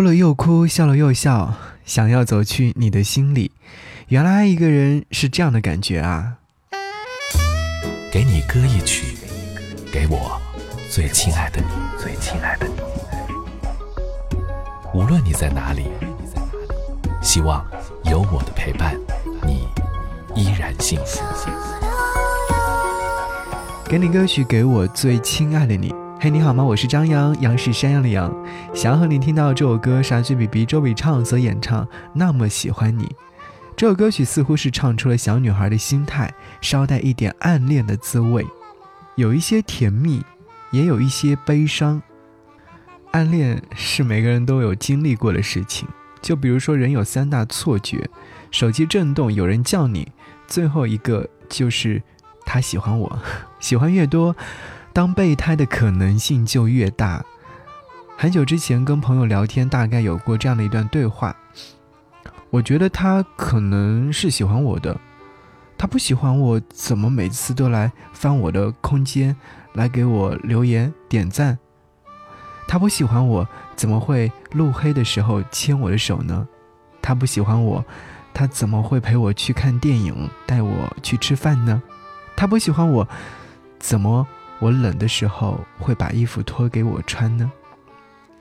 哭了又哭，笑了又笑，想要走去你的心里。原来爱一个人是这样的感觉啊！给你歌一曲，给我最亲爱的你，最亲爱的你。无论你在哪里，希望有我的陪伴，你依然幸福。给你歌曲，给我最亲爱的你。嘿，你好吗？我是张扬，杨是山羊的羊。想要和你听到这首歌，是阿 B B 周笔畅所演唱。那么喜欢你，这首歌曲似乎是唱出了小女孩的心态，稍带一点暗恋的滋味，有一些甜蜜，也有一些悲伤。暗恋是每个人都有经历过的事情，就比如说人有三大错觉：手机震动，有人叫你；最后一个就是他喜欢我，喜欢越多。当备胎的可能性就越大。很久之前跟朋友聊天，大概有过这样的一段对话。我觉得他可能是喜欢我的，他不喜欢我，怎么每次都来翻我的空间，来给我留言点赞？他不喜欢我，怎么会路黑的时候牵我的手呢？他不喜欢我，他怎么会陪我去看电影，带我去吃饭呢？他不喜欢我，怎么？我冷的时候会把衣服脱给我穿呢，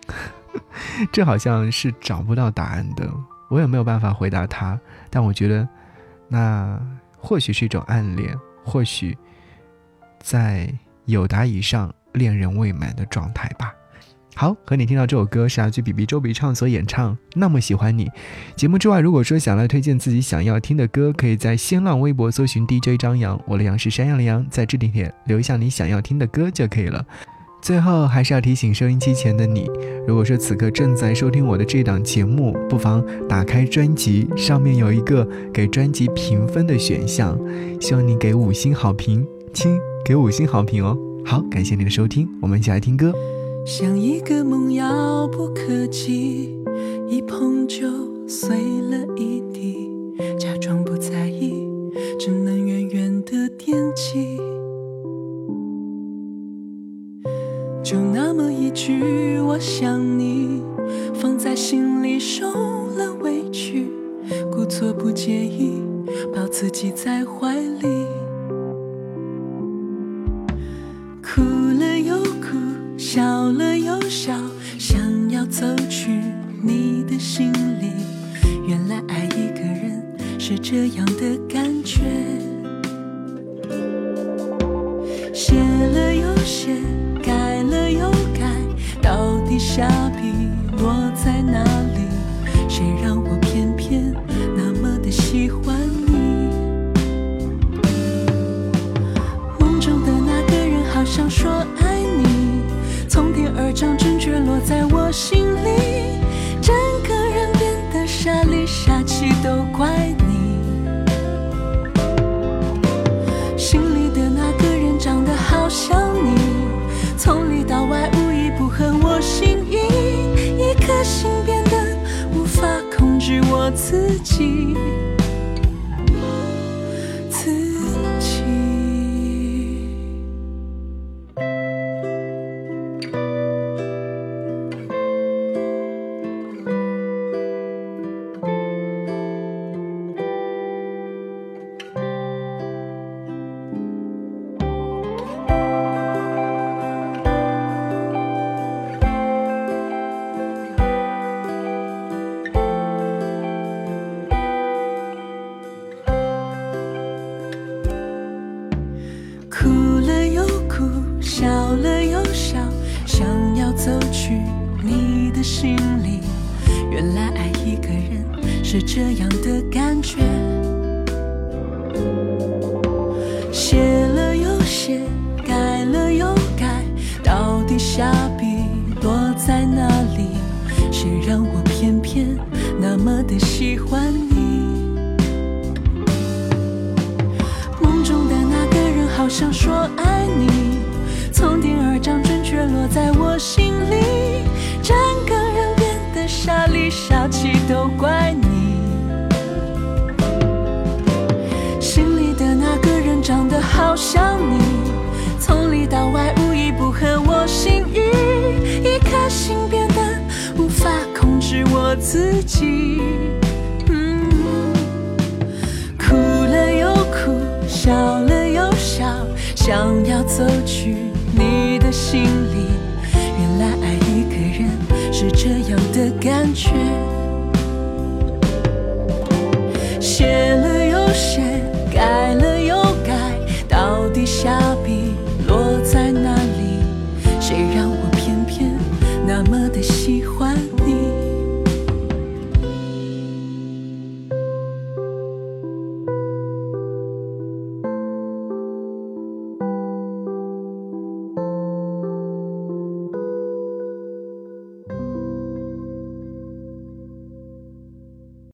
这好像是找不到答案的，我也没有办法回答他。但我觉得，那或许是一种暗恋，或许在有答以上，恋人未满的状态吧。好，和你听到这首歌是阿 G B B 周笔畅所演唱，那么喜欢你。节目之外，如果说想来推荐自己想要听的歌，可以在新浪微博搜寻 DJ 张扬，我的杨是山羊的羊，在置顶帖留下你想要听的歌就可以了。最后还是要提醒收音机前的你，如果说此刻正在收听我的这档节目，不妨打开专辑，上面有一个给专辑评分的选项，希望你给五星好评，亲，给五星好评哦。好，感谢你的收听，我们一起来听歌。像一个梦遥不可及，一碰就碎了一地，假装不在意，只能远远的惦记。就那么一句我想你，放在心里受了委屈，故作不介意，抱自己在怀里。心里。原来爱一个人是这样的感觉。写了又写，改了又改，到底下笔落在哪里？谁让我偏偏那么的喜欢你？梦中的那个人好像说。都怪你。心里的那个人长得好像你，从里到外无一不合我心意，一颗心变得无法控制我自己。是这样的感觉。写了又写，改了又改，到底下笔落在哪里？谁让我偏偏那么的喜欢你？梦中的那个人好像说爱你，从天而降，准确落在我心里。自己，嗯，哭了又哭，笑了又笑，想要走去你的心里，原来爱一个人是这样的感觉。写了又写，改了又改，到底下笔落在哪里？谁让我偏偏那么的喜欢。